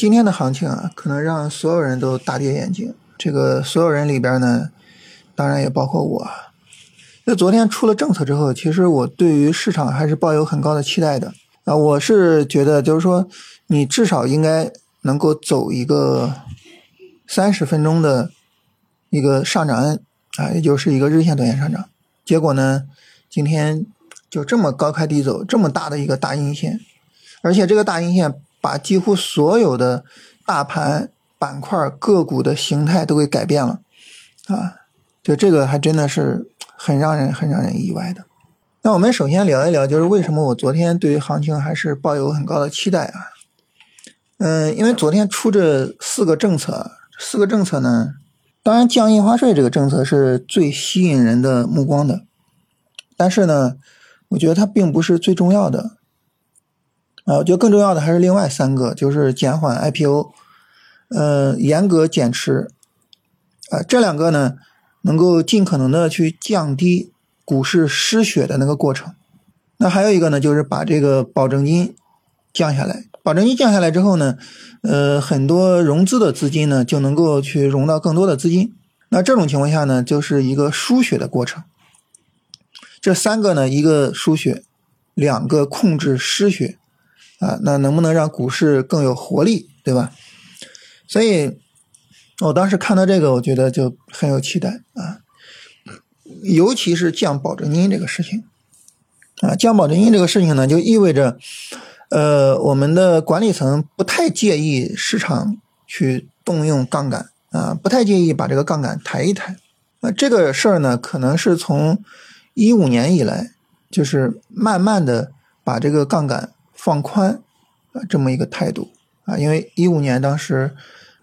今天的行情啊，可能让所有人都大跌眼镜。这个所有人里边呢，当然也包括我。那昨天出了政策之后，其实我对于市场还是抱有很高的期待的啊。我是觉得，就是说，你至少应该能够走一个三十分钟的一个上涨啊，也就是一个日线短线上涨。结果呢，今天就这么高开低走，这么大的一个大阴线，而且这个大阴线。把几乎所有的大盘板块个股的形态都给改变了，啊，就这个还真的是很让人很让人意外的。那我们首先聊一聊，就是为什么我昨天对于行情还是抱有很高的期待啊？嗯，因为昨天出这四个政策，四个政策呢，当然降印花税这个政策是最吸引人的目光的，但是呢，我觉得它并不是最重要的。啊，我觉得更重要的还是另外三个，就是减缓 IPO，呃，严格减持，啊，这两个呢，能够尽可能的去降低股市失血的那个过程。那还有一个呢，就是把这个保证金降下来。保证金降下来之后呢，呃，很多融资的资金呢就能够去融到更多的资金。那这种情况下呢，就是一个输血的过程。这三个呢，一个输血，两个控制失血。啊，那能不能让股市更有活力，对吧？所以，我当时看到这个，我觉得就很有期待啊。尤其是降保证金这个事情，啊，降保证金这个事情呢，就意味着，呃，我们的管理层不太介意市场去动用杠杆啊，不太介意把这个杠杆抬一抬。啊，这个事儿呢，可能是从一五年以来，就是慢慢的把这个杠杆。放宽啊，这么一个态度啊，因为一五年当时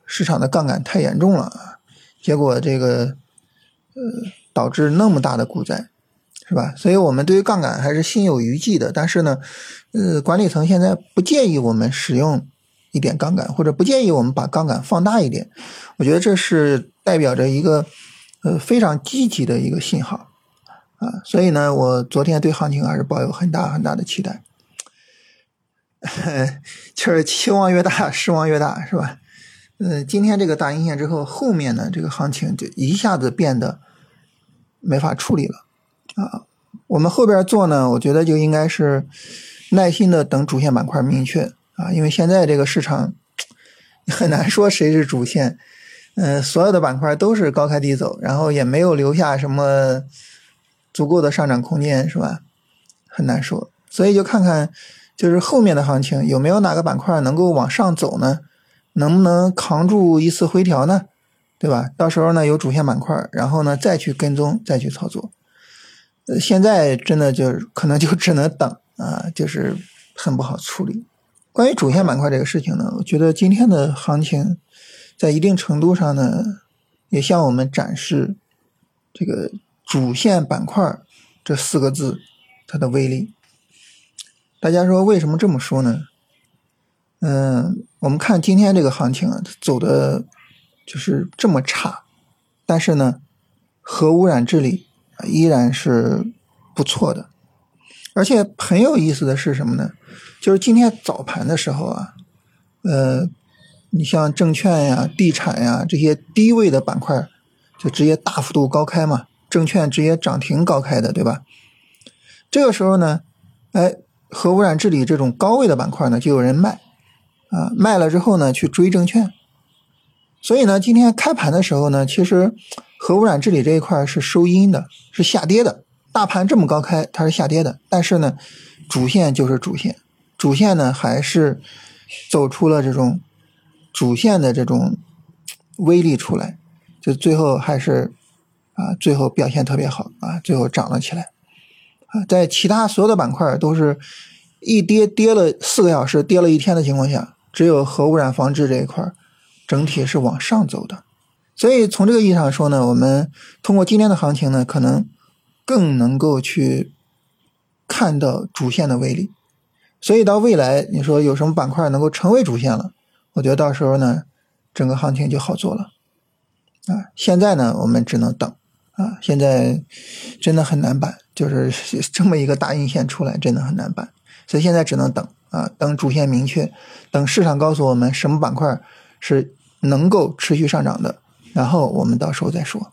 市场的杠杆太严重了啊，结果这个呃导致那么大的股灾，是吧？所以我们对于杠杆还是心有余悸的。但是呢，呃，管理层现在不建议我们使用一点杠杆，或者不建议我们把杠杆放大一点。我觉得这是代表着一个呃非常积极的一个信号啊。所以呢，我昨天对行情还是抱有很大很大的期待。就是期望越大，失望越大，是吧？嗯，今天这个大阴线之后，后面呢，这个行情就一下子变得没法处理了啊。我们后边做呢，我觉得就应该是耐心的等主线板块明确啊，因为现在这个市场 很难说谁是主线，嗯，所有的板块都是高开低走，然后也没有留下什么足够的上涨空间，是吧？很难说，所以就看看。就是后面的行情有没有哪个板块能够往上走呢？能不能扛住一次回调呢？对吧？到时候呢有主线板块，然后呢再去跟踪，再去操作。呃，现在真的就可能就只能等啊，就是很不好处理。关于主线板块这个事情呢，我觉得今天的行情在一定程度上呢，也向我们展示这个主线板块这四个字它的威力。大家说为什么这么说呢？嗯，我们看今天这个行情啊，走的就是这么差，但是呢，核污染治理依然是不错的，而且很有意思的是什么呢？就是今天早盘的时候啊，呃，你像证券呀、地产呀这些低位的板块，就直接大幅度高开嘛，证券直接涨停高开的，对吧？这个时候呢，哎。核污染治理这种高位的板块呢，就有人卖，啊，卖了之后呢，去追证券。所以呢，今天开盘的时候呢，其实核污染治理这一块是收阴的，是下跌的。大盘这么高开，它是下跌的。但是呢，主线就是主线，主线呢还是走出了这种主线的这种威力出来，就最后还是啊，最后表现特别好啊，最后涨了起来。啊，在其他所有的板块都是一跌跌了四个小时，跌了一天的情况下，只有核污染防治这一块整体是往上走的。所以从这个意义上说呢，我们通过今天的行情呢，可能更能够去看到主线的威力。所以到未来，你说有什么板块能够成为主线了？我觉得到时候呢，整个行情就好做了。啊，现在呢，我们只能等。啊，现在真的很难办，就是这么一个大阴线出来，真的很难办。所以现在只能等啊，等主线明确，等市场告诉我们什么板块是能够持续上涨的，然后我们到时候再说。